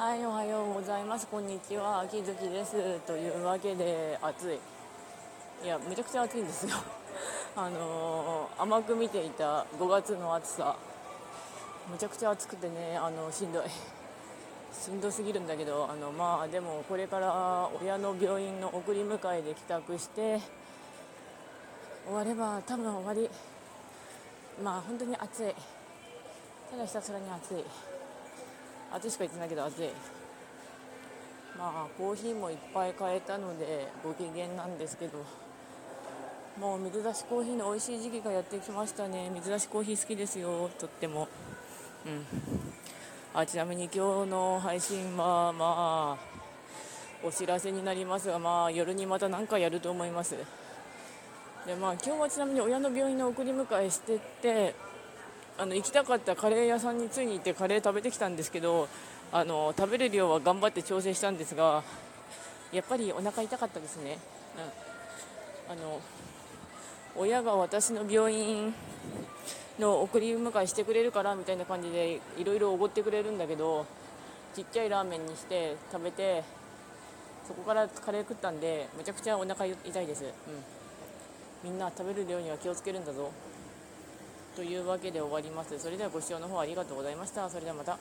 はい、おはようございます。こんにちは。秋月です。というわけで、暑い。いや、めちゃくちゃ暑いんですよ。あのー、甘く見ていた5月の暑さ。めちゃくちゃ暑くてね、あのしんどい。しんどすぎるんだけど、あのまあでもこれから親の病院の送り迎えで帰宅して終われば多分終わり。まあ本当に暑い。ただひたすらに暑い。暑いしか言ってないけど暑いまあコーヒーもいっぱい買えたのでご機嫌なんですけど。もう水出しコーヒーの美味しい時期がやってきましたね。水出しコーヒー好きですよ。とっても。うん。あちなみに今日の配信はまあお知らせになりますがまあ夜にまた何かやると思います。でまあ今日はちなみに親の病院の送り迎えしてってあの行きたかったカレー屋さんについに行ってカレー食べてきたんですけどあの食べる量は頑張って調整したんですがやっぱりお腹痛かったですね、うん、あの親が私の病院の送り迎えしてくれるからみたいな感じでいろいろおごってくれるんだけどちっちゃいラーメンにして食べてそこからカレー食ったんでめちゃくちゃお腹痛いです、うん、みんな食べる量には気をつけるんだぞ。というわけで終わります。それではご視聴の方ありがとうございました。それではまた。